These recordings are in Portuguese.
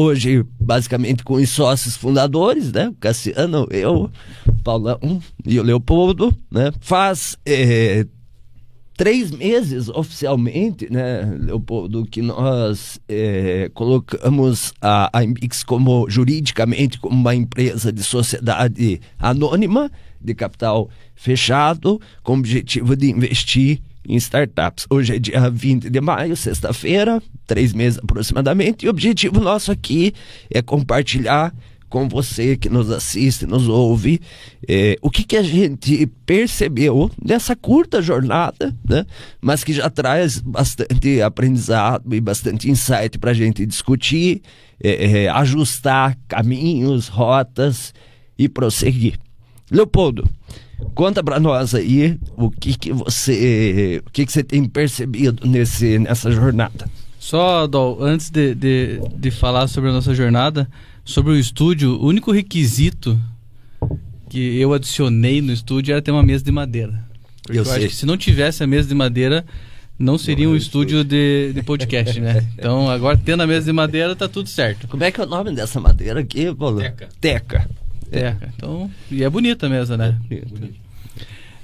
Hoje basicamente com os sócios fundadores, né? O Cassiano, eu, Paulão e o Leopoldo, né? Faz é, três meses oficialmente, né, Leopoldo, que nós é, colocamos a, a Imbix como juridicamente como uma empresa de sociedade anônima de capital fechado, com o objetivo de investir em startups. Hoje é dia 20 de maio, sexta-feira, três meses aproximadamente, e o objetivo nosso aqui é compartilhar com você que nos assiste, nos ouve, é, o que, que a gente percebeu nessa curta jornada, né? mas que já traz bastante aprendizado e bastante insight para a gente discutir, é, é, ajustar caminhos, rotas e prosseguir. Leopoldo, Conta para nós aí o que, que você o que, que você tem percebido nesse, nessa jornada. Só, Dol, antes de, de, de falar sobre a nossa jornada, sobre o estúdio, o único requisito que eu adicionei no estúdio era ter uma mesa de madeira. Eu, eu sei. acho que se não tivesse a mesa de madeira, não seria não, um estúdio de, de podcast, né? Então, agora tendo a mesa de madeira, tá tudo certo. Como é que é o nome dessa madeira aqui, Paulo? Teca. Teca. É, então, e é bonita mesmo, né?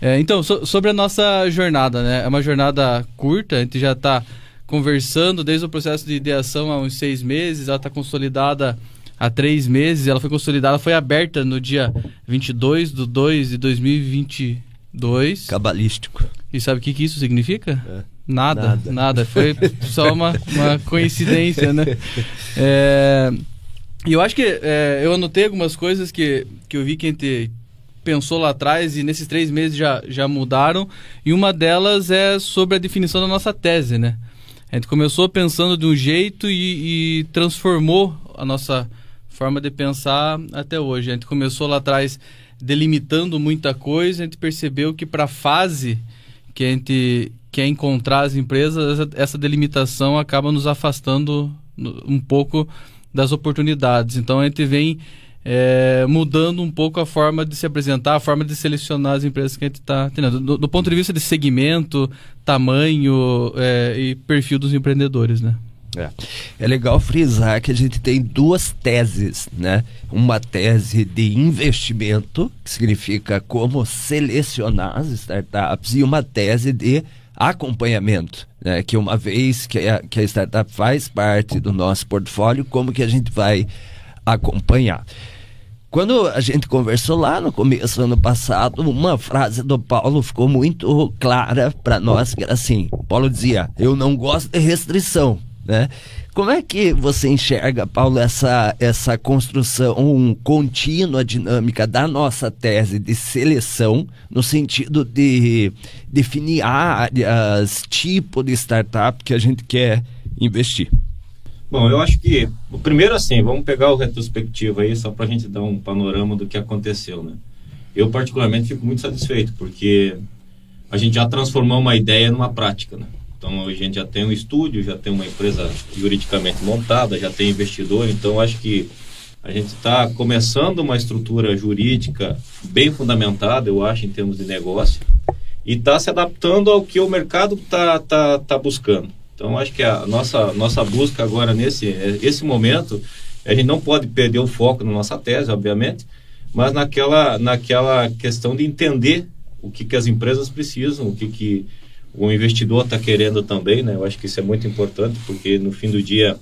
É, então, so, sobre a nossa jornada, né? É uma jornada curta, a gente já está conversando desde o processo de ideação há uns seis meses, ela está consolidada há três meses, ela foi consolidada, foi aberta no dia 22 de 2 de 2022. Cabalístico. E sabe o que, que isso significa? É. Nada, nada, nada, Foi só uma, uma coincidência, né? É... E eu acho que é, eu anotei algumas coisas que, que eu vi que a gente pensou lá atrás e nesses três meses já, já mudaram. E uma delas é sobre a definição da nossa tese, né? A gente começou pensando de um jeito e, e transformou a nossa forma de pensar até hoje. A gente começou lá atrás delimitando muita coisa, a gente percebeu que para a fase que a gente quer encontrar as empresas, essa, essa delimitação acaba nos afastando um pouco das oportunidades. Então a gente vem é, mudando um pouco a forma de se apresentar, a forma de selecionar as empresas que a gente está tendo. Do, do, ponto de vista de segmento, tamanho é, e perfil dos empreendedores, né? É. é legal frisar que a gente tem duas teses, né? Uma tese de investimento, que significa como selecionar as startups, e uma tese de acompanhamento, né? Que uma vez que a, que a startup faz parte do nosso portfólio, como que a gente vai acompanhar. Quando a gente conversou lá no começo do ano passado, uma frase do Paulo ficou muito clara para nós, que era assim: Paulo dizia, eu não gosto de restrição, né? Como é que você enxerga, Paulo, essa, essa construção contínua, dinâmica da nossa tese de seleção, no sentido de definir áreas, tipo de startup que a gente quer investir? Bom, eu acho que, primeiro assim, vamos pegar o retrospectivo aí, só para a gente dar um panorama do que aconteceu, né? Eu, particularmente, fico muito satisfeito, porque a gente já transformou uma ideia numa prática, né? Então, a gente já tem um estúdio, já tem uma empresa juridicamente montada, já tem investidor, então acho que a gente está começando uma estrutura jurídica bem fundamentada, eu acho, em termos de negócio, e está se adaptando ao que o mercado está tá, tá buscando. Então, acho que a nossa, nossa busca agora, nesse esse momento, a gente não pode perder o foco na nossa tese, obviamente, mas naquela, naquela questão de entender o que, que as empresas precisam, o que, que o investidor está querendo também, né? Eu acho que isso é muito importante, porque no fim do dia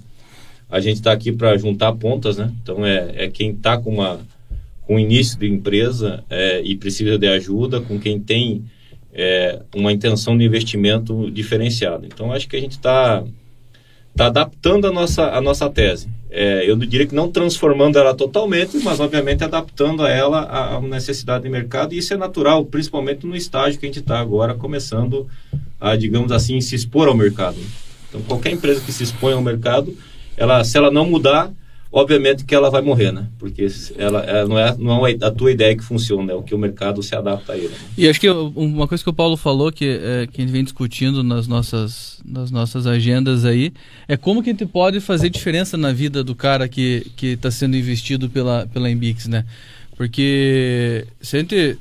a gente está aqui para juntar pontas, né? Então, é, é quem está com, uma, com início de empresa é, e precisa de ajuda, com quem tem é, uma intenção de investimento diferenciado. Então, acho que a gente está tá adaptando a nossa, a nossa tese. É, eu diria que não transformando ela totalmente, mas obviamente adaptando a ela a necessidade de mercado, e isso é natural, principalmente no estágio que a gente está agora, começando a, digamos assim, se expor ao mercado. Então, qualquer empresa que se expõe ao mercado, ela, se ela não mudar, obviamente que ela vai morrer, né? Porque ela, ela não, é, não é a tua ideia que funciona, é o que o mercado se adapta a ele. E acho que uma coisa que o Paulo falou, que, é, que a gente vem discutindo nas nossas, nas nossas agendas aí, é como que a gente pode fazer diferença na vida do cara que está sendo investido pela, pela Embix, né? Porque se a gente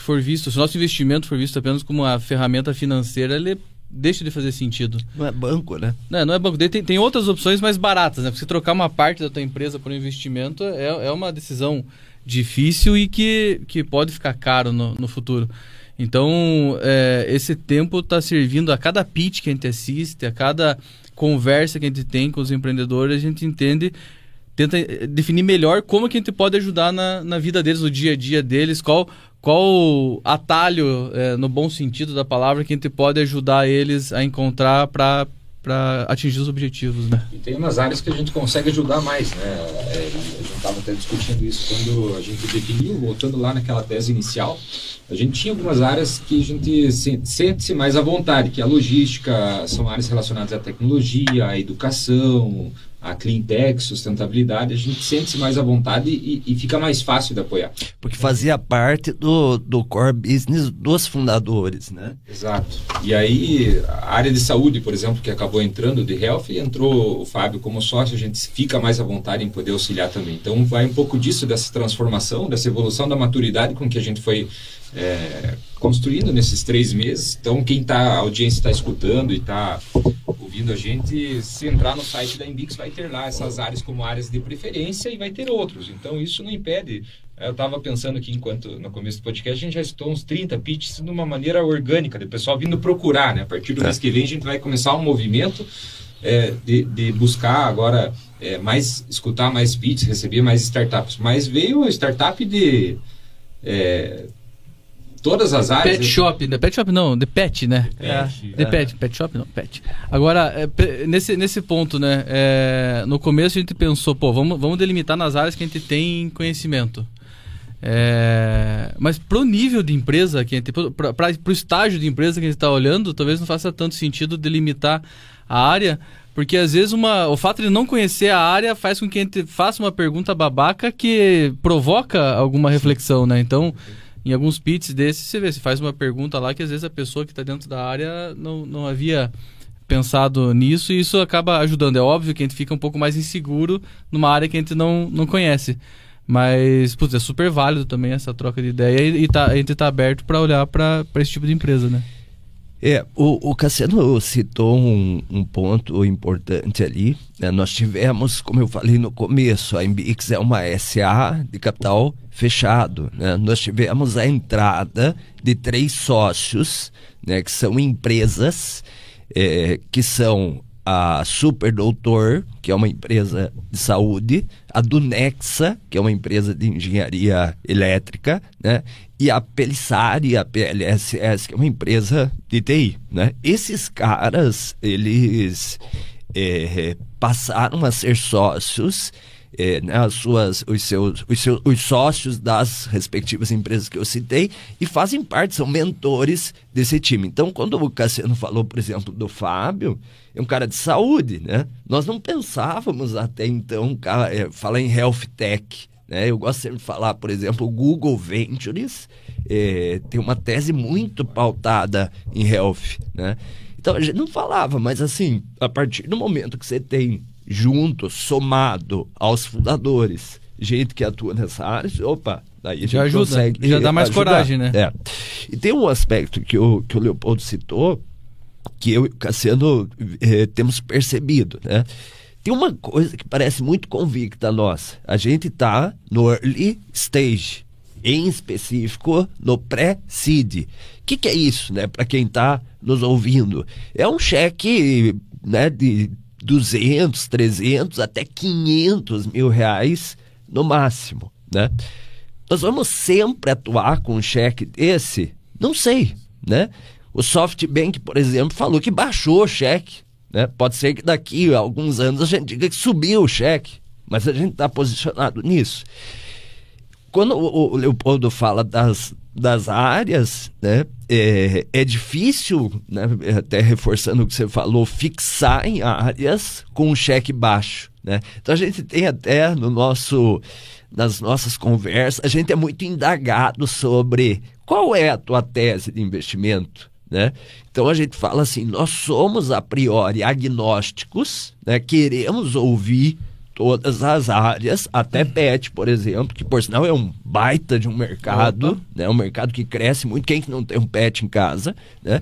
for visto, se o nosso investimento for visto apenas como uma ferramenta financeira, ele deixa de fazer sentido. Não é banco, né? Não, não é banco. Tem, tem outras opções mais baratas, né? Porque você trocar uma parte da tua empresa por um investimento é, é uma decisão difícil e que, que pode ficar caro no, no futuro. Então, é, esse tempo está servindo a cada pitch que a gente assiste, a cada conversa que a gente tem com os empreendedores, a gente entende, tenta eh, definir melhor como que a gente pode ajudar na, na vida deles, no dia a dia deles, qual qual atalho, é, no bom sentido da palavra, que a gente pode ajudar eles a encontrar para para atingir os objetivos, né? E tem umas áreas que a gente consegue ajudar mais, né? É, a gente estava até discutindo isso quando a gente definiu, voltando lá naquela tese inicial, a gente tinha algumas áreas que a gente sente-se mais à vontade, que é a logística, são áreas relacionadas à tecnologia, à educação, a cleantech, sustentabilidade, a gente sente-se mais à vontade e, e, fica mais fácil de apoiar. Porque fazia parte do, do core business dos fundadores, né? Exato. E aí, a área de saúde, por exemplo, que acabou entrando de health, entrou o Fábio como sócio, a gente fica mais à vontade em poder auxiliar também. Então, vai um pouco disso, dessa transformação, dessa evolução da maturidade com que a gente foi é, construindo nesses três meses. Então, quem está, a audiência está escutando e está ouvindo a gente, se entrar no site da Embix, vai ter lá essas áreas como áreas de preferência e vai ter outros. Então, isso não impede. Eu estava pensando aqui, enquanto no começo do podcast, a gente já estou uns 30 pitches de uma maneira orgânica, do pessoal vindo procurar, né? A partir do é. mês que vem, a gente vai começar um movimento é, de, de, buscar agora é, mais, escutar mais pitches, receber mais startups. Mas veio a startup de é, todas as áreas. Pet shop, né? Pet shop não, de pet, né? Pet, é. De pet, pet shop não, pet. Agora, é, nesse, nesse ponto, né? É, no começo a gente pensou, pô, vamos, vamos delimitar nas áreas que a gente tem conhecimento. É, mas pro nível de empresa que a gente, para o estágio de empresa que a gente está olhando, talvez não faça tanto sentido delimitar a área, porque às vezes uma, o fato de não conhecer a área faz com que a gente faça uma pergunta babaca que provoca alguma reflexão, né? Então, em alguns pits desses, você vê, você faz uma pergunta lá que às vezes a pessoa que está dentro da área não, não havia pensado nisso e isso acaba ajudando. É óbvio que a gente fica um pouco mais inseguro numa área que a gente não, não conhece. Mas, putz, é super válido também essa troca de ideia e, e tá, a gente tá aberto para olhar para esse tipo de empresa, né? É, o, o Cassiano citou um, um ponto importante ali. Né? Nós tivemos, como eu falei no começo, a Embix é uma SA de capital fechado. Né? Nós tivemos a entrada de três sócios, né, que são empresas é, que são a Super Doutor, que é uma empresa de saúde, a Dunexa, que é uma empresa de engenharia elétrica, né? e a Pelissari, a PLSS, que é uma empresa de TI. Né? Esses caras, eles é, passaram a ser sócios é, né, as suas, os, seus, os, seus, os sócios das respectivas empresas que eu citei e fazem parte, são mentores desse time. Então, quando o Cassiano falou, por exemplo, do Fábio, é um cara de saúde, né? Nós não pensávamos até então é, falar em health tech. Né? Eu gosto sempre de falar, por exemplo, o Google Ventures é, tem uma tese muito pautada em health. Né? Então a gente não falava, mas assim, a partir do momento que você tem junto, somado aos fundadores, gente que atua nessa área, opa, daí já ajuda, consegue já dá mais ajudar. coragem, né? É. E tem um aspecto que o, que o Leopoldo citou, que eu e o Cassiano eh, temos percebido, né? Tem uma coisa que parece muito convicta nossa. A gente está no early stage, em específico no pré-seed. O que, que, é isso, né? Para quem está nos ouvindo, é um cheque, né, de 200, 300, até 500 mil reais no máximo, né? Nós vamos sempre atuar com um cheque desse? Não sei, né? O SoftBank, por exemplo, falou que baixou o cheque, né? Pode ser que daqui a alguns anos a gente diga que subiu o cheque, mas a gente está posicionado nisso. Quando o, o Leopoldo fala das, das áreas, né? É, é difícil, né? até reforçando o que você falou, fixar em áreas com um cheque baixo. Né? Então a gente tem até no nosso, nas nossas conversas, a gente é muito indagado sobre qual é a tua tese de investimento. Né? Então a gente fala assim: nós somos a priori agnósticos, né? queremos ouvir todas as áreas, até pet, por exemplo, que por sinal é um baita de um mercado, Opa. né? Um mercado que cresce muito. Quem que não tem um pet em casa, né?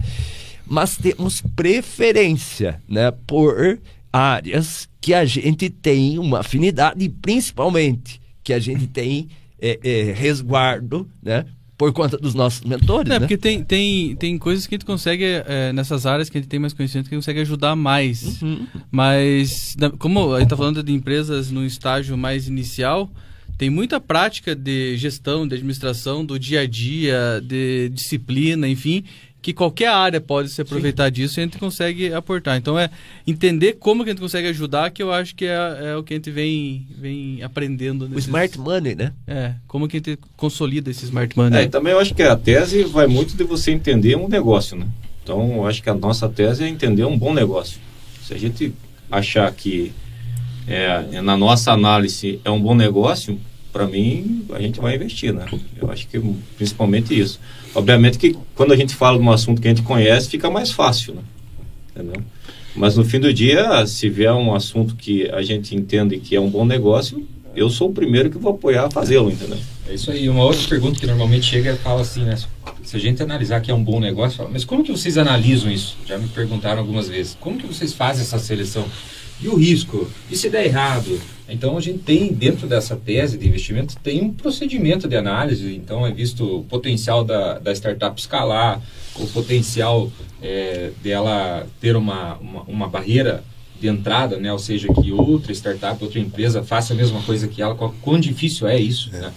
Mas temos preferência, né? Por áreas que a gente tem uma afinidade e principalmente que a gente tem é, é, resguardo, né? Por conta dos nossos mentores, é, né? porque tem, tem, tem coisas que a gente consegue, é, nessas áreas que a gente tem mais conhecimento, que a gente consegue ajudar mais. Uhum. Mas, como a gente está falando de empresas no estágio mais inicial, tem muita prática de gestão, de administração, do dia a dia, de disciplina, enfim, que qualquer área pode se aproveitar Sim. disso e a gente consegue aportar. Então é entender como que a gente consegue ajudar que eu acho que é, é o que a gente vem, vem aprendendo. Nesses... O smart money, né? É, como que a gente consolida esse smart money. É, também eu acho que a tese vai muito de você entender um negócio, né? Então eu acho que a nossa tese é entender um bom negócio. Se a gente achar que é, na nossa análise é um bom negócio, para mim, a gente vai investir, né? Eu acho que principalmente isso. Obviamente que quando a gente fala de um assunto que a gente conhece, fica mais fácil, né? Entendeu? Mas no fim do dia, se vier um assunto que a gente entende que é um bom negócio, eu sou o primeiro que vou apoiar a fazê-lo, entendeu? É isso aí. Uma outra pergunta que normalmente chega é fala assim, né? Se a gente analisar que é um bom negócio, fala, mas como que vocês analisam isso? Já me perguntaram algumas vezes. Como que vocês fazem essa seleção? E o risco? E se der errado? Então a gente tem dentro dessa tese de investimento tem um procedimento de análise. Então é visto o potencial da, da startup escalar, o potencial é, dela ter uma, uma, uma, barreira de entrada, né? Ou seja, que outra startup, outra empresa faça a mesma coisa que ela. Quão difícil é isso? Né?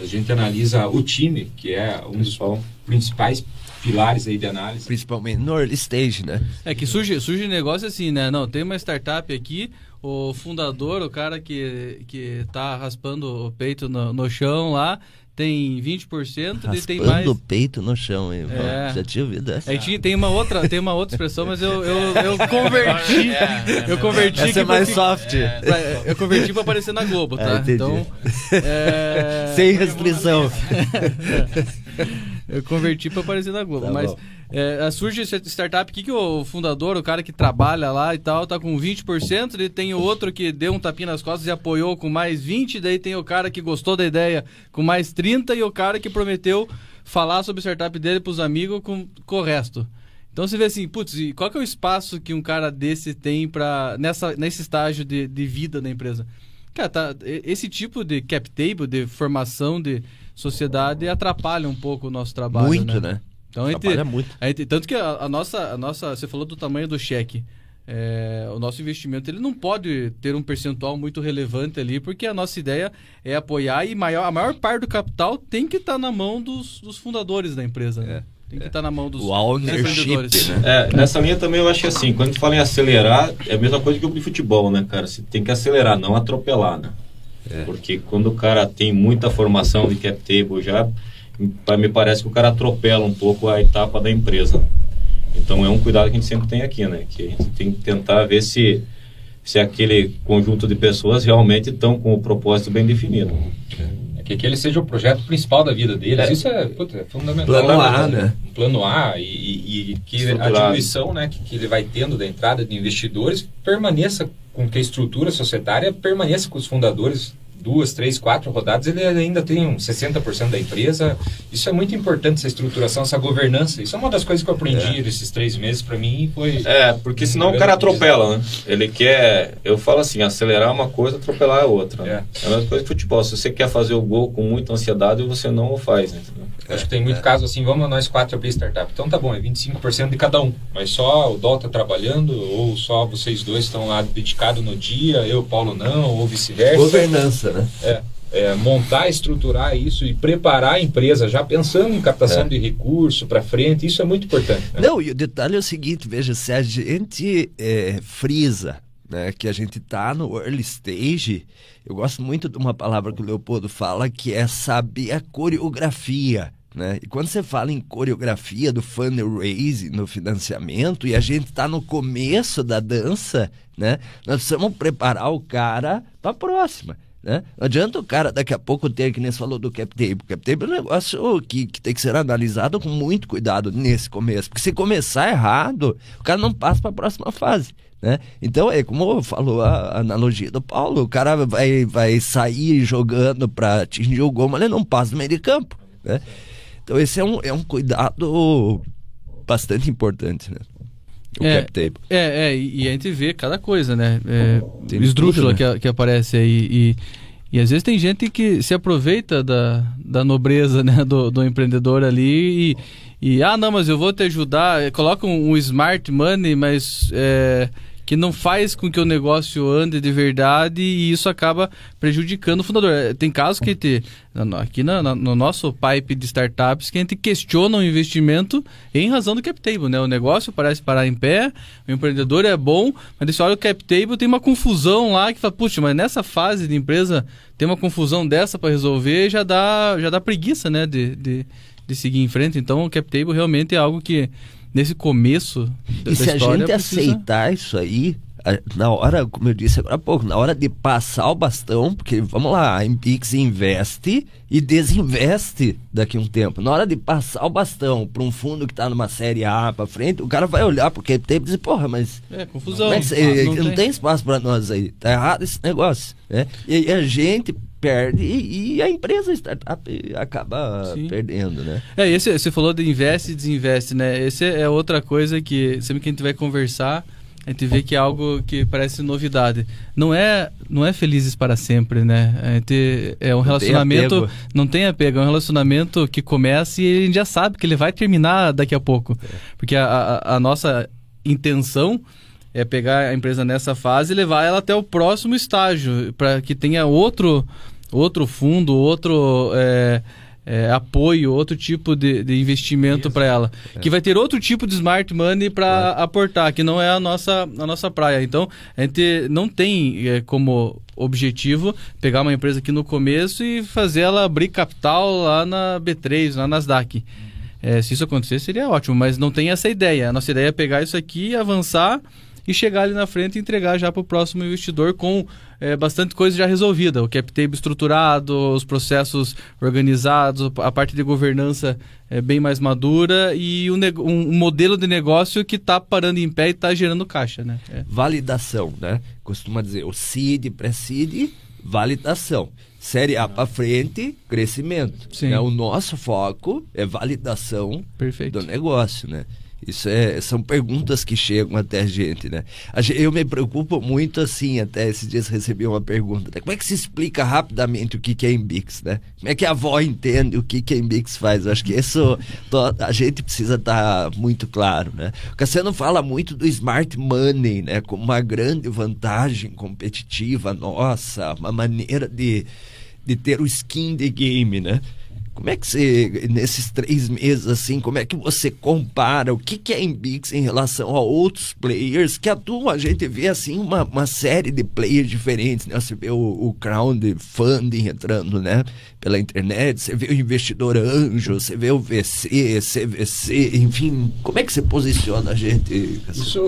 A gente analisa o time, que é um dos principais pilares aí de análise. Principalmente no early stage, né? É que surge, surge negócio assim, né? Não, tem uma startup aqui, o fundador, o cara que, que tá raspando o peito no, no chão lá, tem 20% Raspando e tem mais. o peito no chão, hein? É. Já tinha ouvido essa. Aí tem uma outra, tem uma outra expressão, mas eu, eu, eu converti. É, é, eu converti. Essa é mais soft. É. Eu converti para aparecer na Globo, tá? Ah, então. É... Sem restrição. eu converti para aparecer na Globo. Tá mas É, surge startup, o que, que o fundador, o cara que trabalha lá e tal, tá com 20%, ele tem o outro que deu um tapinha nas costas e apoiou com mais 20%, daí tem o cara que gostou da ideia com mais 30% e o cara que prometeu falar sobre o startup dele pros amigos com, com o resto. Então você vê assim, putz, e qual que é o espaço que um cara desse tem para nessa nesse estágio de, de vida da empresa? Cara, tá, esse tipo de cap table, de formação de sociedade atrapalha um pouco o nosso trabalho, Muito, né? né? Então, a gente, muito. A gente, tanto que a, a, nossa, a nossa, você falou do tamanho do cheque. É, o nosso investimento ele não pode ter um percentual muito relevante ali, porque a nossa ideia é apoiar e maior, a maior parte do capital tem que estar tá na mão dos, dos, fundadores da empresa. Né? É. Tem que estar tá na mão dos, o empreendedores. Né? É, nessa linha também eu acho assim, quando fala em acelerar, é a mesma coisa que o de futebol, né, cara? Você tem que acelerar, não atropelar, né? É. Porque quando o cara tem muita formação de cap table já, me parece que o cara atropela um pouco a etapa da empresa. Então é um cuidado que a gente sempre tem aqui, né? Que a gente tem que tentar ver se, se aquele conjunto de pessoas realmente estão com o propósito bem definido. É que aquele seja o projeto principal da vida deles. É. Isso é, puta, é fundamental. Plano A, né? Plano A e, e, e que a diluição né, que, que ele vai tendo da entrada de investidores permaneça com que a estrutura societária permaneça com os fundadores duas, três, quatro rodadas, ele ainda tem um 60% da empresa. Isso é muito importante, essa estruturação, essa governança. Isso é uma das coisas que eu aprendi é. nesses três meses para mim foi... É, porque senão o cara atropela, né? Ele quer, eu falo assim, acelerar uma coisa, atropelar a outra. Né? É. é a mesma coisa que futebol. Se você quer fazer o gol com muita ansiedade, você não o faz, né? Acho que tem muito é. caso assim, vamos nós quatro abrir startup. Então tá bom, é 25% de cada um. Mas só o Dó tá trabalhando, ou só vocês dois estão lá dedicados no dia, eu, Paulo não, ou vice-versa. Governança, né? É. É, montar, estruturar isso e preparar a empresa já pensando em captação é. de recurso para frente, isso é muito importante. Né? Não, e o detalhe é o seguinte, veja, se a gente é, frisa né, que a gente está no early stage, eu gosto muito de uma palavra que o Leopoldo fala, que é saber a coreografia. Né? E quando você fala em coreografia do fundraising, no financiamento, e a gente está no começo da dança, né? nós precisamos preparar o cara para a próxima. Né? Não adianta o cara daqui a pouco ter, que nem você falou do cap table. Cap table é um negócio que, que tem que ser analisado com muito cuidado nesse começo. Porque se começar errado, o cara não passa para a próxima fase. Né? Então, é como falou a analogia do Paulo: o cara vai, vai sair jogando para atingir o gol, mas ele não passa no meio de campo. Né? Então esse é um, é um cuidado bastante importante, né? O é, cap table. É, é, e a gente vê cada coisa, né? É, esdrúxula né? que, que aparece aí. E, e às vezes tem gente que se aproveita da, da nobreza né, do, do empreendedor ali e, e, ah, não, mas eu vou te ajudar. Coloca um, um smart money, mas é, que não faz com que o negócio ande de verdade e isso acaba prejudicando o fundador. É, tem casos que te, aqui no, no, nosso pipe de startups que a gente questiona o investimento em razão do cap table, né? O negócio parece parar em pé, o empreendedor é bom, mas você olha o cap table tem uma confusão lá que fala, puxa, mas nessa fase de empresa tem uma confusão dessa para resolver já dá já dá preguiça, né? De, de, de seguir em frente. Então o cap table realmente é algo que nesse começo da, e se a gente precisa... aceitar isso aí, na hora, como eu disse agora há pouco, na hora de passar o bastão, porque vamos lá, a Impix investe e desinveste daqui a um tempo. Na hora de passar o bastão para um fundo que está numa série A para frente, o cara vai olhar porque tem e dizer, porra, mas. É, confusão. Mas, ah, não, não, tem. tem espaço para nós aí. Tá errado esse negócio. Né? E, e a gente perde e a empresa startup acaba Sim. perdendo, né? É, esse, você falou de investe e desinveste, né? Esse é outra coisa que sempre que a gente vai conversar, a gente vê que é algo que parece novidade. Não é, não é felizes para sempre, né? A gente, é um não relacionamento, tem não tem apego, é um relacionamento que começa e a gente já sabe que ele vai terminar daqui a pouco. É. Porque a, a, a nossa intenção é pegar a empresa nessa fase e levar ela até o próximo estágio, para que tenha outro, outro fundo, outro é, é, apoio, outro tipo de, de investimento para ela. É. Que vai ter outro tipo de smart money para aportar, que não é a nossa, a nossa praia. Então, a gente não tem é, como objetivo pegar uma empresa aqui no começo e fazer ela abrir capital lá na B3, na Nasdaq. É, se isso acontecer, seria ótimo, mas não tem essa ideia. A nossa ideia é pegar isso aqui, avançar e chegar ali na frente e entregar já para o próximo investidor com é, bastante coisa já resolvida. O cap table estruturado, os processos organizados, a parte de governança é bem mais madura e um, um modelo de negócio que está parando em pé e está gerando caixa. Né? É. Validação, né? Costuma dizer o seed, pré-seed, validação. Série A para frente, crescimento. Sim. Né? O nosso foco é validação Perfeito. do negócio, né? Isso é, são perguntas que chegam até a gente, né? Eu me preocupo muito assim, até esses dias recebi uma pergunta, né? como é que se explica rapidamente o que, é Embix, né? Como é que a avó entende o que, a Embix faz? Eu acho que isso a gente precisa estar tá muito claro, né? O Cassiano fala muito do smart money, né? Como uma grande vantagem competitiva nossa, uma maneira de, de ter o skin de game, né? Como é que você, nesses três meses, assim, como é que você compara o que, que é Embix em relação a outros players que atuam? A gente vê, assim, uma, uma série de players diferentes, né? Você vê o, o crowdfunding entrando, né? Pela internet, você vê o investidor anjo, você vê o VC, CVC, enfim. Como é que você posiciona a gente? Isso,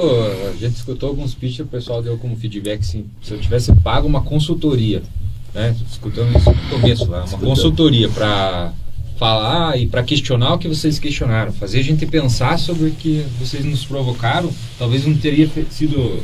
a gente escutou alguns pitches, o pessoal deu como feedback, assim, se eu tivesse pago uma consultoria né? Escutando isso no começo lá, uma consultoria para falar e para questionar o que vocês questionaram, fazer a gente pensar sobre o que vocês nos provocaram, talvez não teria sido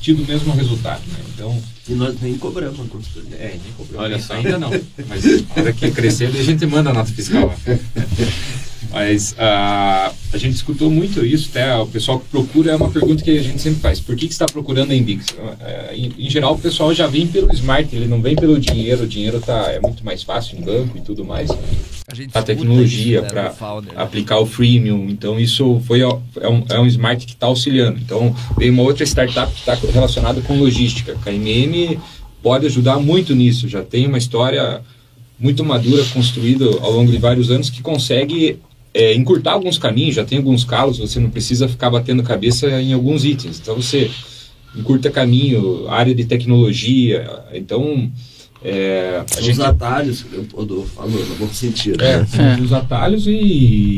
tido o mesmo resultado, né? Então e nós nem cobramos a consultoria. É, nem cobramos. Olha só, ainda não. Mas hora que crescer, a gente manda a nota fiscal. Mas uh, a gente escutou muito isso, até o pessoal que procura é uma pergunta que a gente sempre faz: por que, que está procurando a Inbix? Uh, em, em, geral, o pessoal já vem pelo smart, ele não vem pelo dinheiro, o dinheiro tá, é muito mais fácil em banco e tudo mais. A, a tecnologia né, para né? aplicar o freemium, então isso foi, é, um, é um smart que está auxiliando. Então, veio uma outra startup que está relacionada com logística. A KMM pode ajudar muito nisso, já tem uma história muito madura construída ao longo de vários anos que consegue é, encurtar alguns caminhos, já tem alguns calos, você não precisa ficar batendo cabeça em alguns itens. Então você encurta caminho, área de tecnologia, então é, são gente... os atalhos que o Podor falou, no bom sentido. É, são é. os atalhos e,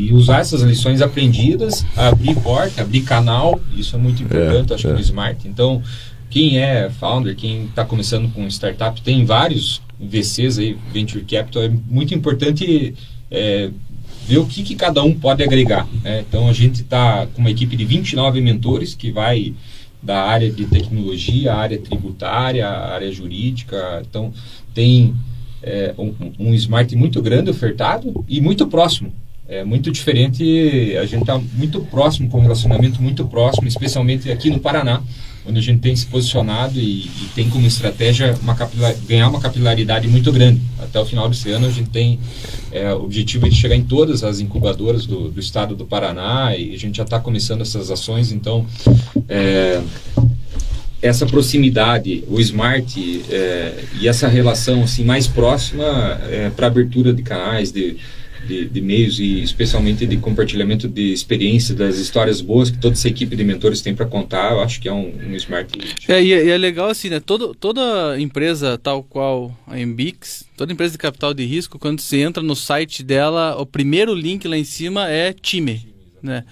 e, usar essas lições aprendidas, abrir porta, abrir canal, isso é muito importante, é, acho que no é. Smart. Então, quem é founder, quem está começando com startup, tem vários VCs aí, Venture Capital, é muito importante é, ver o que, que cada um pode agregar. Né? Então a gente está com uma equipe de 29 mentores que vai da área de tecnologia, área tributária, área jurídica. Então tem é, um, um smart muito grande ofertado e muito próximo. É muito diferente, a gente está muito próximo, com um relacionamento muito próximo, especialmente aqui no Paraná, onde a gente tem se posicionado e, e tem como estratégia uma ganhar uma capilaridade muito grande. Até o final desse ano a gente tem é, o objetivo de chegar em todas as incubadoras do, do estado do Paraná e a gente já está começando essas ações, então é, essa proximidade, o smart é, e essa relação assim mais próxima é, para abertura de canais, de de, de, meios e especialmente de compartilhamento de experiências, das histórias boas que toda essa equipe de mentores tem para contar, eu acho que é um, um smart. É, e, é, e, é legal assim, né? Todo, toda empresa tal qual a Embix, toda empresa de capital de risco, quando você entra no site dela, o primeiro link lá em cima é time, né?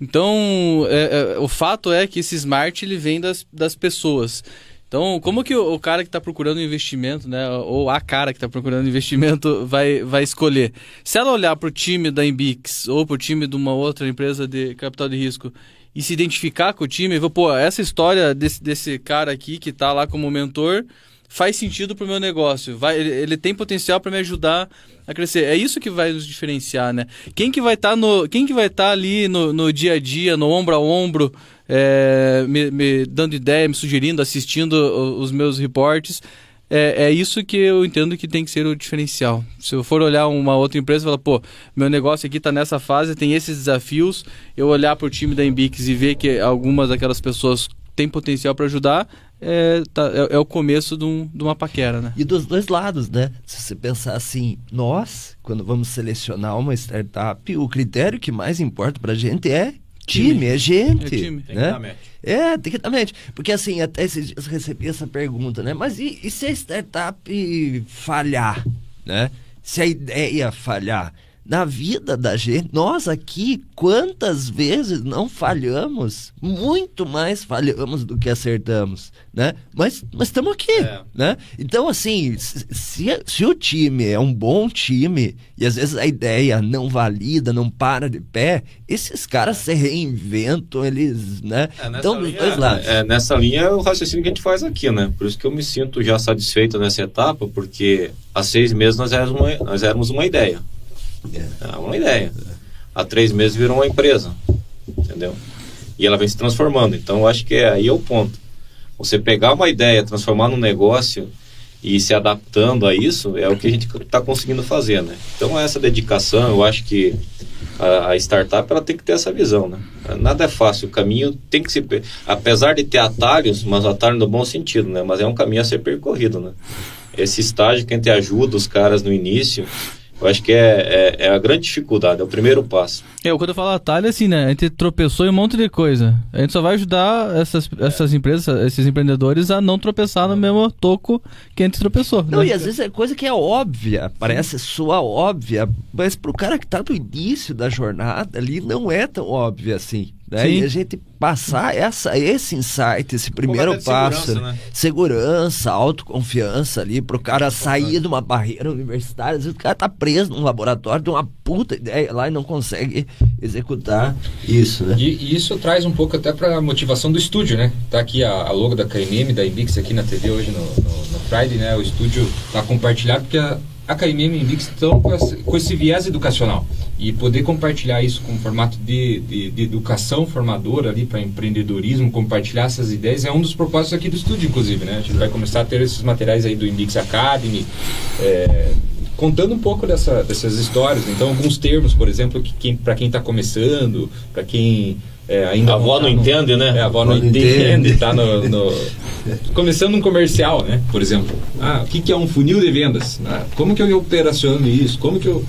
Então, é, é, o fato é que esse smart ele vem das, das pessoas. Então, como que o, cara que está procurando investimento, né, ou a cara que está procurando investimento vai, vai escolher? Se ela olhar para o time da Embix ou para o time de uma outra empresa de capital de risco e se identificar com o time, e pô, essa história desse, desse cara aqui que está lá como mentor faz sentido para o meu negócio, vai, ele, ele tem potencial para me ajudar a crescer. É isso que vai nos diferenciar, né? Quem que vai estar tá no, quem que vai estar tá ali no, no dia a dia, no ombro a ombro, é, me, me, dando ideia, me sugerindo, assistindo os meus reportes. É, é, isso que eu entendo que tem que ser o diferencial. Se eu for olhar uma outra empresa e falar, pô, meu negócio aqui está nessa fase, tem esses desafios, eu olhar para o time da Embix e ver que algumas daquelas pessoas têm potencial para ajudar, é, tá, é, é, o começo de, um, de, uma paquera, né? E dos dois lados, né? Se você pensar assim, nós, quando vamos selecionar uma startup, o critério que mais importa para a gente é time, é gente. É time. Tem né? que dar match. É, tem que dar match. Porque assim, até esses dias eu recebi essa pergunta, né? Mas e, e se a startup falhar, né? Se a ideia falhar, na vida da gente. Nós aqui, quantas vezes não falhamos? Muito mais falhamos do que acertamos, né? Mas mas estamos aqui, é. né? Então, assim, se, se o time é um bom time e às vezes a ideia não valida, não para de pé, esses caras se reinventam, eles, né? É, então, dos dois lados. É, nessa linha é o raciocínio que a gente faz aqui, né? Por isso que eu me sinto já satisfeito nessa etapa, porque há seis meses nós éramos uma, nós éramos uma ideia. É uma ideia. Há três meses virou uma empresa. Entendeu? E ela vem se transformando. Então, eu acho que é, aí é o ponto. Você pegar uma ideia, transformar num negócio e se adaptando a isso, é o que a gente está conseguindo fazer, né? Então, essa dedicação, eu acho que a, a, startup ela tem que ter essa visão, né? Nada é fácil, o caminho tem que se... Apesar de ter atalhos, mas atalhos no bom sentido, né? Mas é um caminho a ser percorrido, né? Esse estágio que a gente ajuda os caras no início eu acho que é, é, é, a grande dificuldade, é o primeiro passo. É, quando eu falo atalho, assim, né? A gente tropeçou em um monte de coisa. A gente só vai ajudar essas, essas empresas, esses empreendedores a não tropeçar no mesmo toco que a gente tropeçou. Não, né? e às vezes é coisa que é óbvia, parece sua óbvia, mas pro cara que tá no início da jornada ali, não é tão óbvia assim. Né? E a gente passar essa, esse insight, esse primeiro passo, segurança, né? segurança, autoconfiança ali, pro cara sair de uma barreira universitária. Às vezes o cara tá preso num laboratório, tem uma puta ideia lá e não consegue executar isso, né? E, e isso traz um pouco até pra motivação do estúdio, né? Tá aqui a, a logo da KMM, da Ibix aqui na TV hoje no, no, no Friday, né? O estúdio tá compartilhado porque a, a KMM e Invix estão com com esse viés educacional e poder compartilhar isso com formato de, de, de educação formadora ali para empreendedorismo, compartilhar essas ideias é um dos propósitos aqui do estúdio, inclusive, né? A gente vai começar a ter esses materiais aí do Invix Academy, é, contando um pouco dessa, dessas histórias. Então, alguns termos, por exemplo, que quem, para quem está começando, para quem é, ainda a avó não, tá não entende, né? É, a avó não, não entende, está no, no, começando um comercial, né? Por exemplo, ah, o que, que é um funil de vendas? Ah, como que eu operaciono isso? Como que eu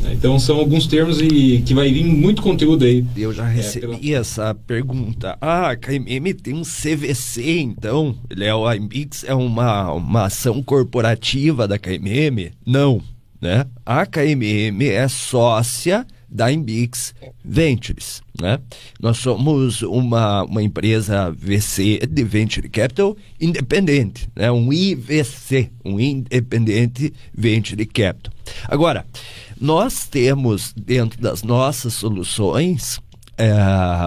né? então são alguns termos e que vai vir muito conteúdo aí. Eu já recebi é, pela... essa pergunta. Ah, a KMM tem um CVC, então? Ele é o IMBIX, é uma, uma ação corporativa da KMM? Não, né? A KMM é sócia da Imbix Ventures. Né? Nós somos uma, uma empresa VC de Venture Capital independente, né? um IVC, um Independente Venture Capital. Agora, nós temos dentro das nossas soluções é,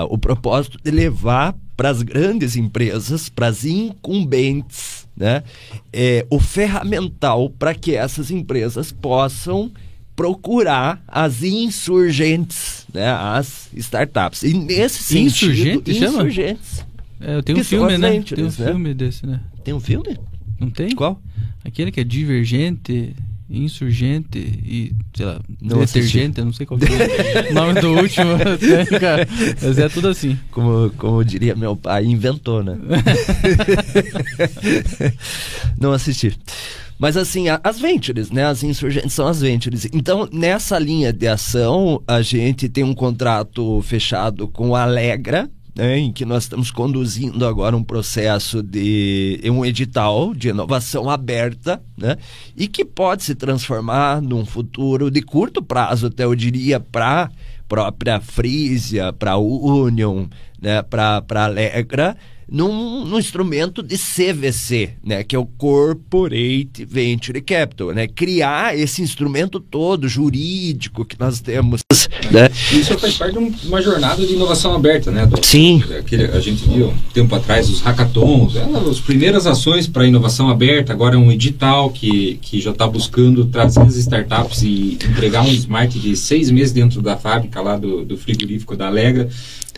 o propósito de levar para as grandes empresas, para as incumbentes, né, é, o ferramental para que essas empresas possam procurar as insurgentes, né, as startups. E nesse sentido, insurgentes, insurgentes. É, eu tenho um filme, né? Tem um né? filme desse, né? Tem um filme? Não tem? Qual? Aquele que é divergente insurgente e, sei lá, não detergente, não sei qual é o nome do último, né, cara. Mas é tudo assim. Como, como diria meu pai, inventou, né? não assisti. Mas assim, as ventures, né? As insurgentes são as ventures. Então, nessa linha de ação, a gente tem um contrato fechado com a Alegra, em que nós estamos conduzindo agora um processo de um edital de inovação aberta, né, e que pode se transformar num futuro de curto prazo, até eu diria, para própria Frisia, para Union, né, para Alegra, num, num, instrumento de CVC, né, que é o Corporate Venture Capital, né, criar esse instrumento todo jurídico que nós temos, né? Isso faz parte de uma jornada de inovação aberta, né? Do, Sim. Aquele, a gente viu um tempo atrás os hackathons, é, as primeiras ações para inovação aberta, agora é um edital que, que já está buscando trazer as startups e entregar um smart de seis meses dentro da fábrica lá do, do frigorífico da Alegra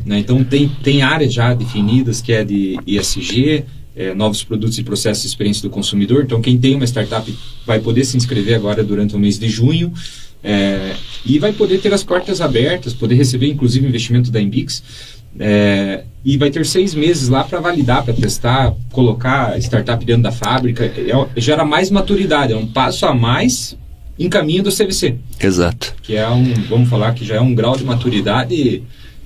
né? Então, tem, tem áreas já definidas que é de ISG, é, novos produtos e processos de experiência do consumidor. Então, quem tem uma startup vai poder se inscrever agora durante o mês de junho é, e vai poder ter as portas abertas, poder receber inclusive investimento da Embix. É, e vai ter seis meses lá para validar, para testar, colocar startup dentro da fábrica. É, gera mais maturidade, é um passo a mais em caminho do CVC. Exato. Que é um, vamos falar que já é um grau de maturidade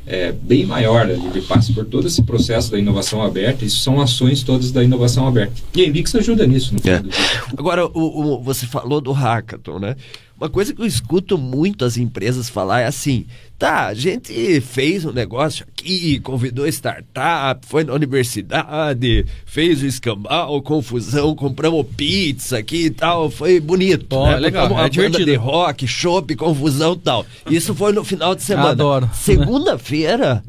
é, bem maior, né? ele passa por todo esse processo da inovação aberta, isso são ações todas da inovação aberta. E a Embix ajuda nisso. É. Agora, o, o, você falou do hackathon, né? Uma coisa que eu escuto muito as empresas falar é assim: tá, a gente fez um negócio aqui, convidou startup, foi na universidade, fez o escambau, confusão, compramos pizza aqui e tal, foi bonito. Bom, né? legal, é divertido. de rock, chopp, confusão e tal. Isso foi no final de semana. Adoro. Segunda-feira,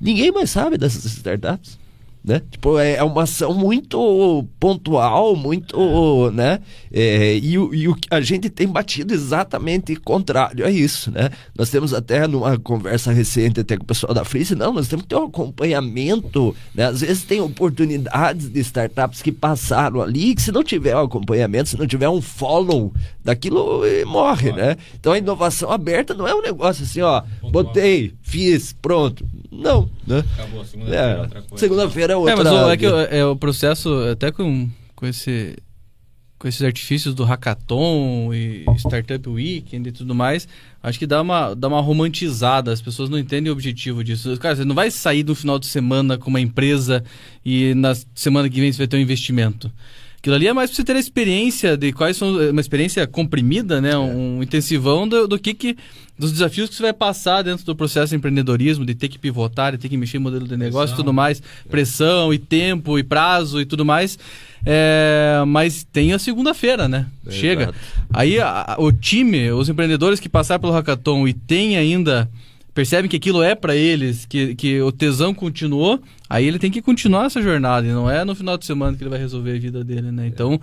ninguém mais sabe dessas startups. Né? Tipo, é é uma ação muito pontual, muito, né? É, e, o- e o que a gente tem batido exatamente contrário a isso, né? Nós temos até numa conversa recente até com o pessoal da Freeze, não, nós temos que ter um acompanhamento, né? Às vezes tem oportunidades de startups que passaram ali, que se não tiver um acompanhamento, se não tiver um follow daquilo, eh, morre, né? Então a inovação aberta não é um negócio assim, ó, botei, fiz, pronto. Não, né? Acabou, segunda-feira É, outra coisa. segunda-feira é É, outra. mas o, é que o- é o processo, até com, com, esse, com esses artifícios do hackathon e Startup Weekend e tudo mais, acho que dá uma, dá uma romantizada. As pessoas não entendem o objetivo disso. Cara, você não vai sair do final de semana com uma empresa e na semana que vem você vai ter um investimento. Aquilo ali é mais pra você ter a experiência de quais são. Uma experiência comprimida, né? Um intensivão do, do que, que. dos desafios que você vai passar dentro do processo de empreendedorismo, de ter que pivotar, de ter que mexer em modelo de negócio e tudo mais. Pressão e tempo e prazo e tudo mais. É, mas tem a segunda-feira, né? É, Chega. exato. Aí a- o time, os empreendedores que passaram pelo hackathon e tem ainda percebem que aquilo é para eles, que, que o tesão continuou, aí ele tem que continuar essa jornada, e não é no final de semana que ele vai resolver a vida dele, né? Então,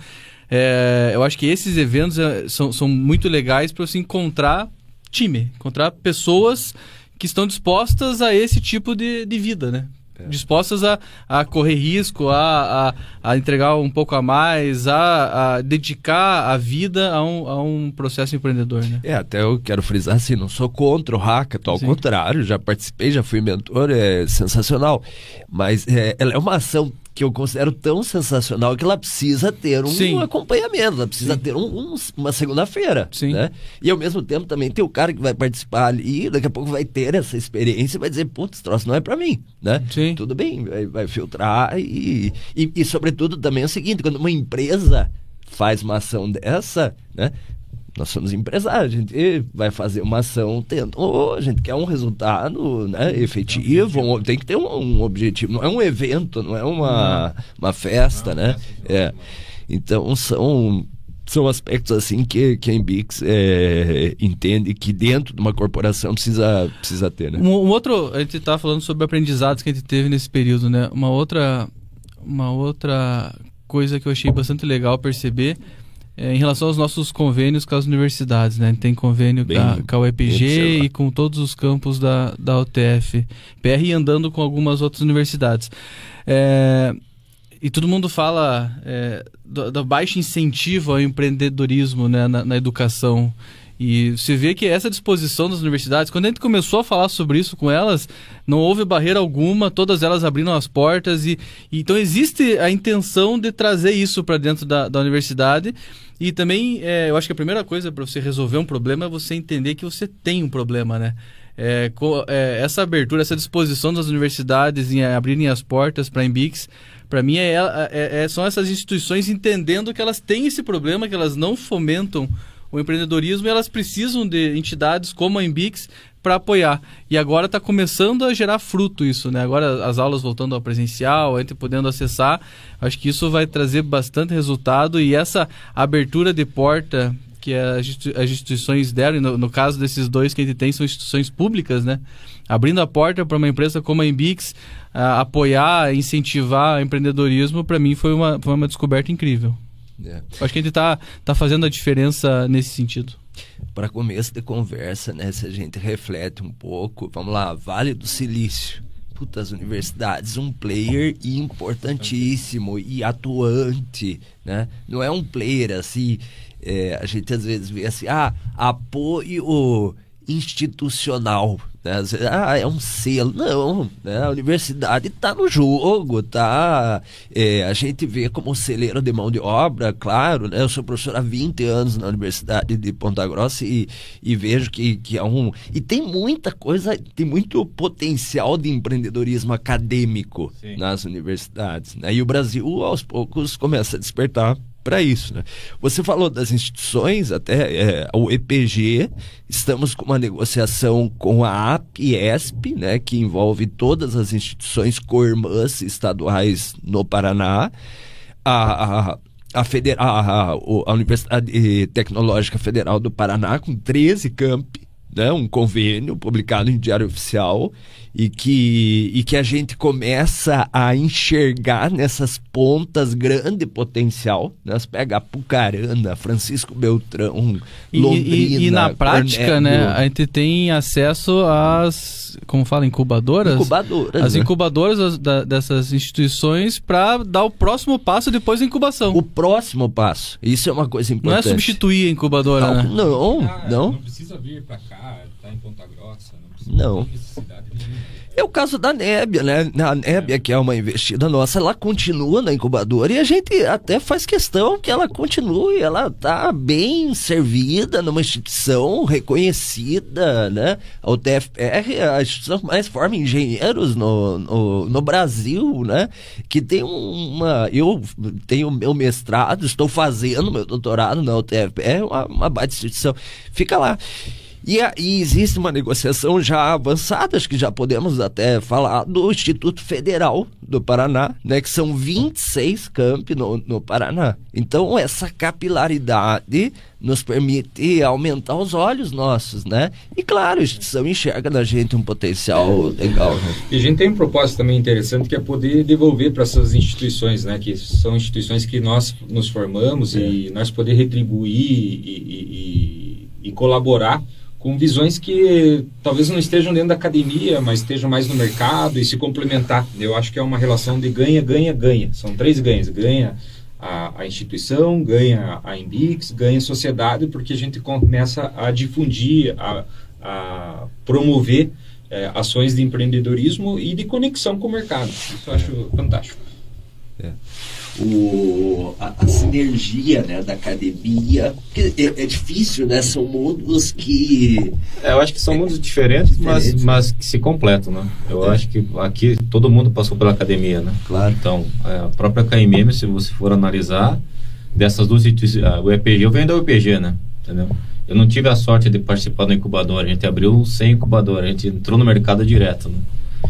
é, eu acho que esses eventos é, são, são muito legais para você encontrar time, encontrar pessoas que estão dispostas a esse tipo de, de vida, né? Dispostas a, a correr risco, a, a, a entregar um pouco a mais, a, a dedicar a vida a um, a um processo empreendedor, né? É, até eu quero frisar assim, não sou contra o hackathon, ao Sim. contrário, já participei, já fui mentor, é sensacional. Mas é, ela é uma ação que eu considero tão sensacional que ela precisa ter um Sim. acompanhamento, ela precisa ter um- um- uma segunda-feira. Sim. Né? E ao mesmo tempo também tem o cara que vai participar ali, daqui a pouco vai ter essa experiência e vai dizer, putz, troço não é pra mim, né? Sim. Tudo bem, vai, vai filtrar e, e, e, sobretudo, também é o seguinte, quando uma empresa faz uma ação dessa, né? Nós somos empresários, a gente vai fazer uma ação tendo, oh, a gente quer um resultado né, efetivo, um- tem que ter um, um objetivo, não é um evento, não é uma, uma festa, né? É. Então são são aspectos assim que, que a Embix é, entende que dentro de uma corporação precisa, precisa ter, né? Um, um outro, a gente estava falando sobre aprendizados que a gente teve nesse período, né? Uma outra, uma outra coisa que eu achei bastante legal perceber é em relação aos nossos convênios com as universidades, né? A gente tem convênio Bem- com a- com a UEPG e com todos os campos da, da UTF, PR e andando com algumas outras universidades. É, e todo mundo fala é, do, do baixo incentivo ao empreendedorismo né, na, na educação. E você vê que essa disposição das universidades, quando a gente começou a falar sobre isso com elas, não houve barreira alguma, todas elas abriram as portas. E, e então existe a intenção de trazer isso para dentro da, da universidade. E também, é, eu acho que a primeira coisa para você resolver um problema é você entender que você tem um problema, né? É, é, essa abertura, essa disposição das universidades em abrirem as portas para a Embix, para mim é, é- é- são essas instituições entendendo que elas têm esse problema, que elas não fomentam o empreendedorismo elas precisam de entidades como a Embix para apoiar. E agora está começando a gerar fruto isso, né? Agora as aulas voltando ao presencial, a gente podendo acessar, acho que isso vai trazer bastante resultado e essa abertura de porta que as institui- as instituições deram, no, no caso desses dois que a gente tem, são instituições públicas, né? Abrindo a porta para uma empresa como a Embix ah, apoiar, incentivar o empreendedorismo, para mim foi uma, foi uma descoberta incrível. É. Acho que a gente está tá fazendo a diferença nesse sentido. Para começo de conversa, né? Se a gente reflete um pouco, vamos lá, Vale do Silício. Puta, as universidades, um player importantíssimo e atuante, né? Não é um player assim, é, a gente às vezes vê assim, ah, apoio institucional. Né? Ah, é um selo. Não, né? a universidade está no jogo, tá? É, a gente vê como celeiro de mão de obra, claro, né? Eu sou professor há 20 anos na Universidade de Ponta Grossa e, e vejo que, que é um. E tem muita coisa, tem muito potencial de empreendedorismo acadêmico Sim. nas universidades. Né? E o Brasil, aos poucos, começa a despertar para isso. Né? Você falou das instituições, até é, o EPG, estamos com uma negociação com a APESP, né, que envolve todas as instituições co-irmãs estaduais no Paraná. A, a, a, Federa a, a, a Universidade Tecnológica Federal do Paraná, com 13 campi, né, um convênio publicado em Diário Oficial e que, e que a gente começa a enxergar nessas pontas grande potencial. Né? Você pega Apucarana, Francisco Beltrão, Londrina... E, e, e na prática, né, a gente tem acesso às, como fala, incubadoras? Incubadoras. As né? incubadoras da, dessas instituições para dar o próximo passo depois da incubação. O próximo passo. Isso é uma coisa importante. Não é substituir a incubadora, não, né? Não, ah, não. Não precisa vir para cá, tá em Ponta Grossa, não não. É o caso da Nébia, né? A Nébia, que é uma investida nossa, ela continua na incubadora e a gente até faz questão que ela continue, ela tá bem servida numa instituição reconhecida, né? A UTFR é a instituição que mais forma engenheiros no, no, no Brasil, né? Que tem uma... Eu tenho meu mestrado, estou fazendo meu doutorado na UTFR, é uma, uma baita instituição. Fica lá. E, e, existe uma negociação já avançada, acho que já podemos até falar, do Instituto Federal do Paraná, né, que são 26 campi no, no Paraná. Então, essa capilaridade nos permite aumentar os olhos nossos, né? E claro, a instituição enxerga na gente um potencial legal. Né? E a gente tem um propósito também interessante que é poder devolver para essas instituições, né? Que são instituições que nós nos formamos é. e nós poder retribuir e, e, e, e colaborar com visões que talvez não estejam dentro da academia, mas estejam mais no mercado e se complementar. Eu acho que é uma relação de ganha, ganha, ganha. São três ganhos. Ganha a, a instituição, ganha a Embix, ganha a sociedade, porque a gente começa a difundir, a, a promover é, ações de empreendedorismo e de conexão com o mercado. Isso eu acho fantástico. É o, a, a, sinergia né, da academia. É, é, difícil, né? São mundos que. É, eu acho que são mundos diferentes, diferentes mas, mas que se completam, né? Eu é. acho que aqui todo mundo passou pela academia, né? Claro. Então, é, a própria KMM, se você for analisar, dessas duas instituições, o EPG, eu venho da UPG, né? Entendeu? Eu não tive a sorte de participar do incubador, a gente abriu sem incubador, a gente entrou no mercado direto, né?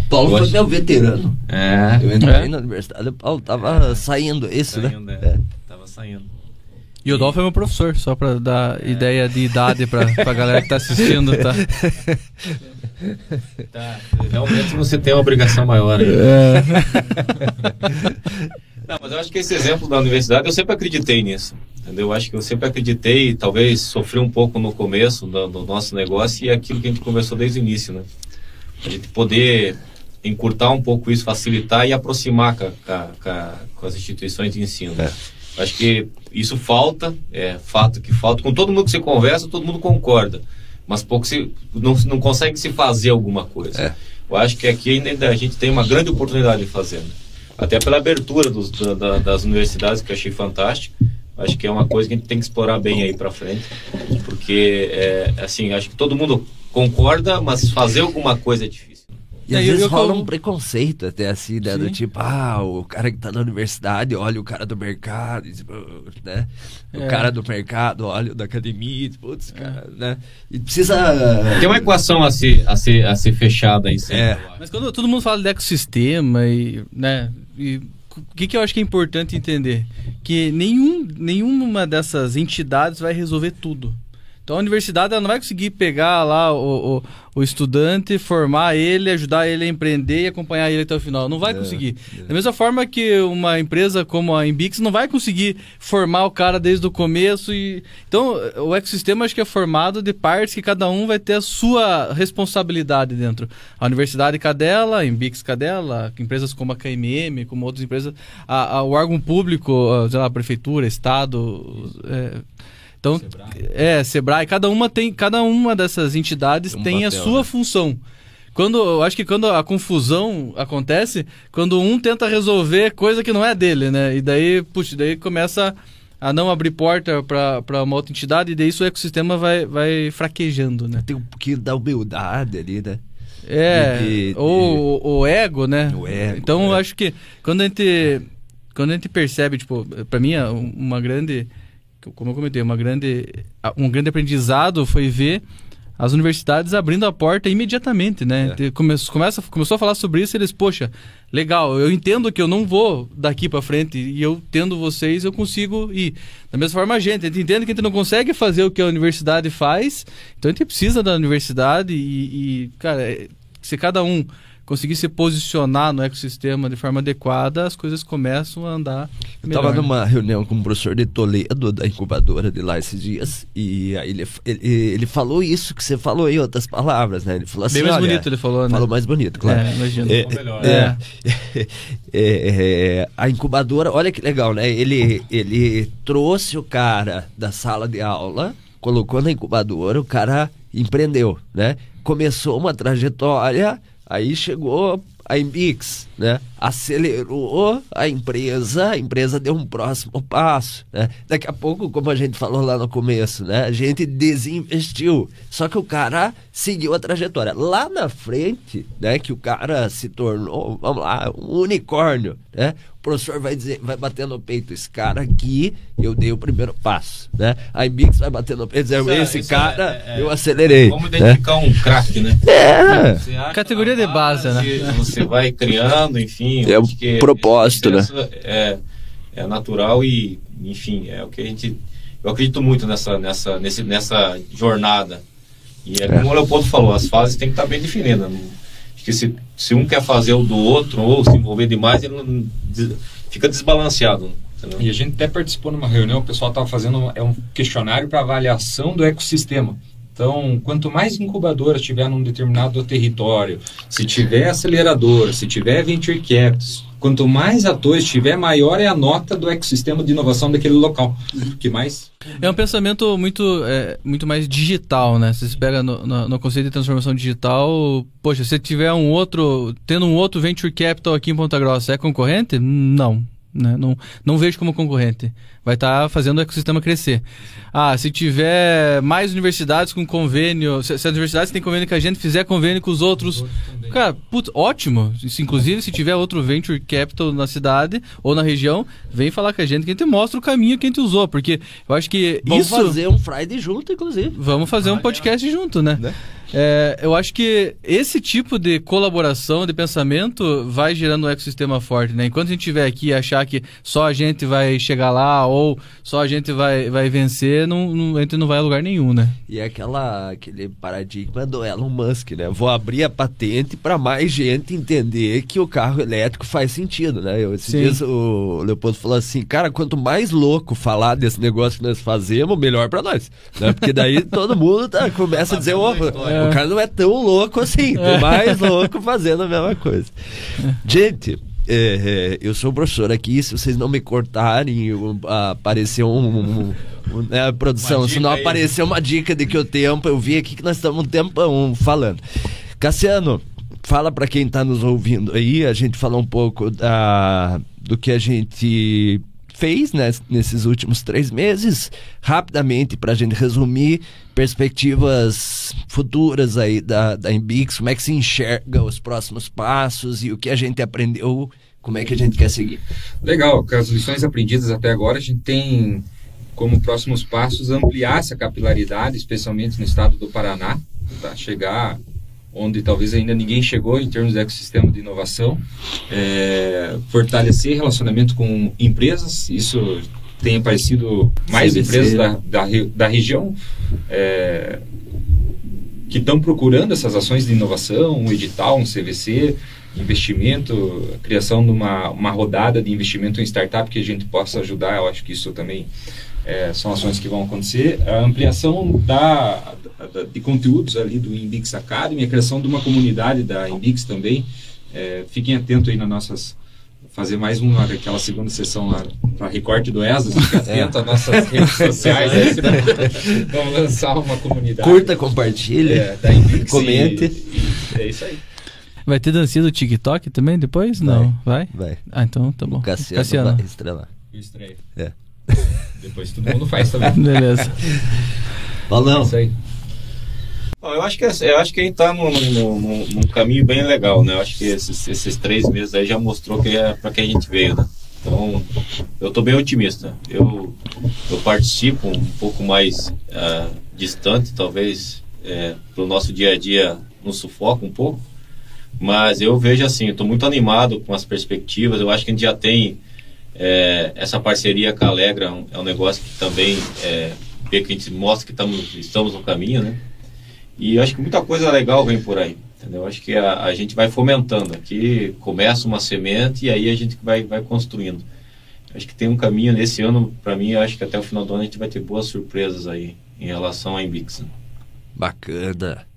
Paulo foi até o veterano. É. Eu entrei é. na universidade, o Paulo tava é. saindo, esse, né? saindo, né? É. Tava saindo. E o Dolph é meu professor, só pra dar é. ideia de idade pra, pra galera que tá assistindo, tá? tá. Realmente você tem uma obrigação maior aí. É. Não, mas eu acho que esse exemplo da universidade, eu sempre acreditei nisso. Entendeu? Eu acho que eu sempre acreditei, talvez sofri um pouco no começo do, do nosso negócio e é aquilo que a gente conversou desde o início, né? A gente poder encurtar um pouco isso, facilitar e aproximar com, com, com as instituições de ensino. É. Acho que isso falta, é fato que falta. Com todo mundo que se conversa, todo mundo concorda, mas pouco se não, não consegue se fazer alguma coisa. É. Eu acho que aqui ainda a gente tem uma grande oportunidade de fazer. Né? Até pela abertura dos, da, das universidades, que eu achei fantástico. Acho que é uma coisa que a gente tem que explorar bem aí para frente, porque é, assim, acho que todo mundo concorda, mas fazer alguma coisa é difícil. E às vezes rola um preconceito até assim, né? Do tipo, ah, o cara que tá na universidade olha o cara do mercado, né? O é. cara do mercado olha o da academia, putz, é. cara, né? E precisa. Tem uma equação a ser, a ser, a ser fechada aí sempre. É. Mas quando todo mundo fala de ecossistema e, né? E o que, que eu acho que é importante entender? Que nenhum, nenhuma dessas entidades vai resolver tudo. Então a universidade ela não vai conseguir pegar lá o, o, o, estudante, formar ele, ajudar ele a empreender e acompanhar ele até o final. Não vai é, conseguir. É. Da mesma forma que uma empresa como a Embix não vai conseguir formar o cara desde o começo. E... Então o ecossistema acho que é formado de partes que cada um vai ter a sua responsabilidade dentro. A universidade cadela, a Embix cadela, empresas como a KMM, como outras empresas, a, a, o órgão público, a, sei lá, a prefeitura, estado. É, então, Sebrae. é, Sebrae, cada uma tem, cada uma dessas entidades tem, um tem papel, a sua né? função. Quando, eu acho que quando a confusão acontece, quando um tenta resolver coisa que não é dele, né? E daí, puxa, daí começa a não abrir porta para uma outra entidade e daí isso o ecossistema vai, vai fraquejando, né? Tem um pouquinho da humildade ali, né? É, de, de, ou o ego, né? O ego. Então, é. eu acho que quando a gente quando a gente percebe, tipo, para mim, uma grande, como eu comentei, uma grande, um grande aprendizado foi ver as universidades abrindo a porta imediatamente, né? É. Come, começa, começou a falar sobre isso, eles, poxa, legal, eu entendo que eu não vou daqui para frente e eu tendo vocês, eu consigo ir. Da mesma forma a gente, a gente entende que a gente não consegue fazer o que a universidade faz, então a gente precisa da universidade e, e cara, é, se cada um conseguir se posicionar no ecossistema de forma adequada, as coisas começam a andar. Eu estava numa reunião com o professor de Toledo, da incubadora de lá esses dias, e aí ele, ele, ele falou isso que você falou em outras palavras, né? Ele falou assim. Bem mais bonito ele falou, né? Falou mais bonito, claro. É, imagina. É, é, é. é, a incubadora, olha que legal, né? Ele, ele trouxe o cara da sala de aula, colocou na incubadora, o cara empreendeu, né? Começou uma trajetória Aí chegou a Embix, né? Acelerou a empresa, a empresa deu um próximo passo, né? Daqui a pouco, como a gente falou lá no começo, né? A gente desinvestiu. Só que o cara seguiu a trajetória. Lá na frente, né? Que o cara se tornou, vamos lá, um unicórnio, né? O professor vai dizer, vai bater no peito, esse cara aqui, eu dei o primeiro passo, né? A Embix vai bater no peito, dizer, esse cara, é, é, eu acelerei. Vamos identificar né? um craque, né? É. Categoria de base, né? Você vai criando, enfim. É o propósito, né? É, é natural e, enfim, é o que a gente. Eu acredito muito nessa, nessa, nesse, nessa jornada. E é, é. como o Leopoldo falou, as fases têm que estar bem definidas. Acho que se, se um quer fazer o do outro ou se envolver demais, ele não, fica desbalanceado. Entendeu? E a gente até participou numa reunião, o pessoal estava fazendo é um questionário para avaliação do ecossistema. Então, quanto mais incubadoras tiver num determinado território, se tiver aceleradora, se tiver venture capital, quanto mais atores tiver, maior é a nota do ecossistema de inovação daquele local. Que mais? É um pensamento muito, é, muito mais digital, né? Você se pega no, no, no, conceito de transformação digital, poxa, se tiver um outro, tendo um outro venture capital aqui em Ponta Grossa, é concorrente? Não. Né? Não, não vejo como concorrente. Vai estar tá fazendo o ecossistema crescer. Ah, se tiver mais universidades com convênio, se, se, as universidades têm convênio que a gente fizer convênio com os outros, cara, putz, ótimo. Se, inclusive, se tiver outro venture capital na cidade ou na região, vem falar com a gente que a gente mostra o caminho que a gente usou, porque eu acho que Vamos isso... fazer um Friday junto, inclusive. Vamos fazer um podcast junto, né? né? É, eu acho que esse tipo de colaboração, de pensamento, vai gerando um ecossistema forte, né? Enquanto a gente estiver aqui e achar que só a gente vai chegar lá ou só a gente vai, vai vencer, não, não, a gente não vai a lugar nenhum, né? E é aquela, aquele paradigma do Elon Musk, né? Vou abrir a patente para mais gente entender que o carro elétrico faz sentido, né? Eu, esses dias o Leopoldo falou assim, cara, quanto mais louco falar desse negócio que nós fazemos, melhor para nós, né? Porque daí todo mundo tá, começa a dizer, oh, o cara não é tão louco assim, tem é. mais louco fazendo a mesma coisa. Gente, é, é, eu sou professor aqui, se vocês não me cortarem, apareceu um, um, um né, produção, se não apareceu uma dica de que o tempo, eu vi aqui que nós estamos um tempão falando. Cassiano, fala para quem está nos ouvindo aí, a gente falou um pouco da, do que a gente fez né, nesses últimos três meses, rapidamente, para a gente resumir, perspectivas futuras aí da, da Embix, como é que se enxerga os próximos passos e o que a gente aprendeu, como é que a gente quer seguir. Legal, com as lições aprendidas até agora, a gente tem como próximos passos ampliar essa capilaridade, especialmente no estado do Paraná, para chegar onde talvez ainda ninguém chegou em termos de ecossistema de inovação, é, fortalecer relacionamento com empresas, isso tem aparecido mais CBC. empresas da, da, da região é, que estão procurando essas ações de inovação, um edital, um CVC, investimento, criação de uma, uma rodada de investimento em startup que a gente possa ajudar, eu acho que isso também é, são ações que vão acontecer. A ampliação da, da, de conteúdos ali do Inbix Academy, a criação de uma comunidade da Inbix também. É, fiquem atentos aí nas nossas fazer mais uma aquela segunda sessão lá para recorte do ESA, fique atento é. às nossas redes sociais. Aí, vamos lançar uma comunidade. Curta, compartilhe, é, comente. E, e é isso aí. Vai ter dancinha do TikTok também depois? Vai, Não, vai? Vai. Ah, então tá bom. Cassiano, Cassiano. vai estrelar. Estreia. É. Depois todo mundo faz também. Beleza. Valeu. É isso aí. eu acho que eu acho que a gente está num, num, num, caminho bem legal, né? Eu acho que esses, esses, três meses aí já mostrou que é para que a gente veio, né? Então, eu estou bem otimista. Eu, eu participo um pouco mais uh, distante, talvez é, para o nosso dia a dia nos sufoca um pouco, mas eu vejo assim, estou muito animado com as perspectivas. Eu acho que a gente já tem é, essa parceria com a Alegra, é um, é um negócio que também é, que a gente mostra que tamo, estamos no caminho, né? E acho que muita coisa legal vem por aí. Entendeu? Acho que a, a gente vai fomentando. Aqui começa uma semente e aí a gente vai, vai construindo. Acho que tem um caminho nesse ano, para mim, acho que até o final do ano a gente vai ter boas surpresas aí em relação à Embix. Bacana.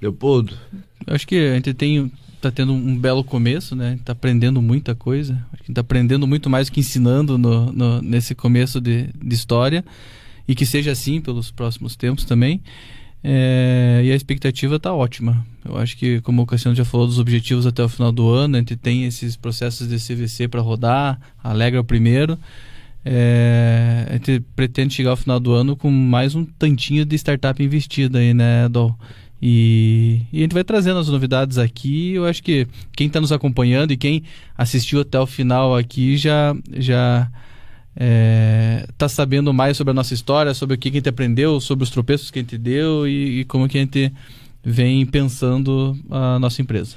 Leopoldo? Acho que a gente tem tá tendo um belo começo, né? Tá aprendendo muita coisa. Tá aprendendo muito mais que ensinando no, no, nesse começo de, de história. E que seja assim pelos próximos tempos também. É, e a expectativa está ótima. Eu acho que, como o Cassiano já falou dos objetivos até o final do ano, a gente tem esses processos de CVC para rodar, alegra o primeiro. É, a gente pretende chegar ao final do ano com mais um tantinho de startup investida aí, né, Dol? E, e, a gente vai trazendo as novidades aqui. Eu acho que quem está nos acompanhando e quem assistiu até o final aqui já já é, tá sabendo mais sobre a nossa história, sobre o que a gente aprendeu, sobre os tropeços que a gente deu e, e como que a gente vem pensando a nossa empresa.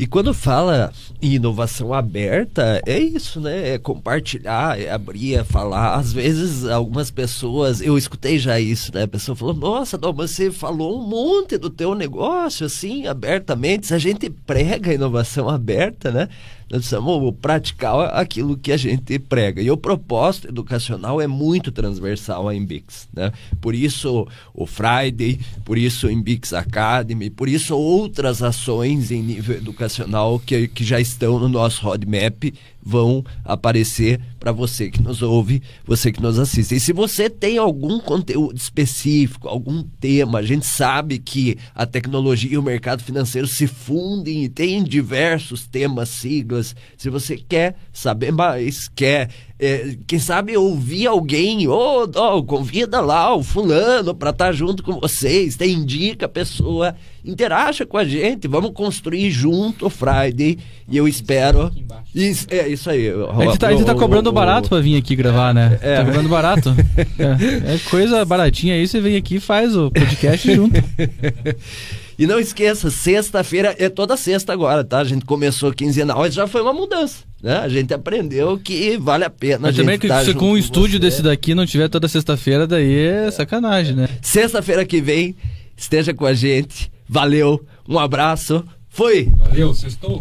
E quando fala em inovação aberta, é isso, né? É compartilhar, é abrir, é falar. Às vezes, algumas pessoas, eu escutei já isso, né? A pessoa falou: Nossa, Dom, você falou um monte do teu negócio, assim, abertamente. Se a gente prega inovação aberta, né? Nós precisamos praticar aquilo que a gente prega. E o propósito educacional é muito transversal à Embix. Né? Por isso o Friday, por isso o Embix Academy, por isso outras ações em nível educacional que, que já estão no nosso roadmap vão aparecer para você que nos ouve, você que nos assiste. E se você tem algum conteúdo específico, algum tema, a gente sabe que a tecnologia e o mercado financeiro se fundem e tem diversos temas, siglas. Se você quer saber mais, quer é, quem sabe ouvir alguém, ou oh, convida lá o fulano para estar tá junto com vocês, tem indica a pessoa, interaja com a gente, vamos construir junto o Friday e eu espero. Isso, é isso aí. A gente tá, a gente tá cobrando barato para vir aqui gravar, né? É. Tá cobrando barato. é, é coisa baratinha aí, você vem aqui e faz o podcast junto. E não esqueça, sexta-feira é toda sexta agora, tá? A gente começou quinzenal, mas já foi uma mudança. Né? A gente aprendeu que vale a pena. Mas também que tá se com um estúdio você. desse daqui não tiver toda sexta-feira, daí é sacanagem, né? Sexta-feira que vem, esteja com a gente. Valeu, um abraço, fui! Valeu, sextou!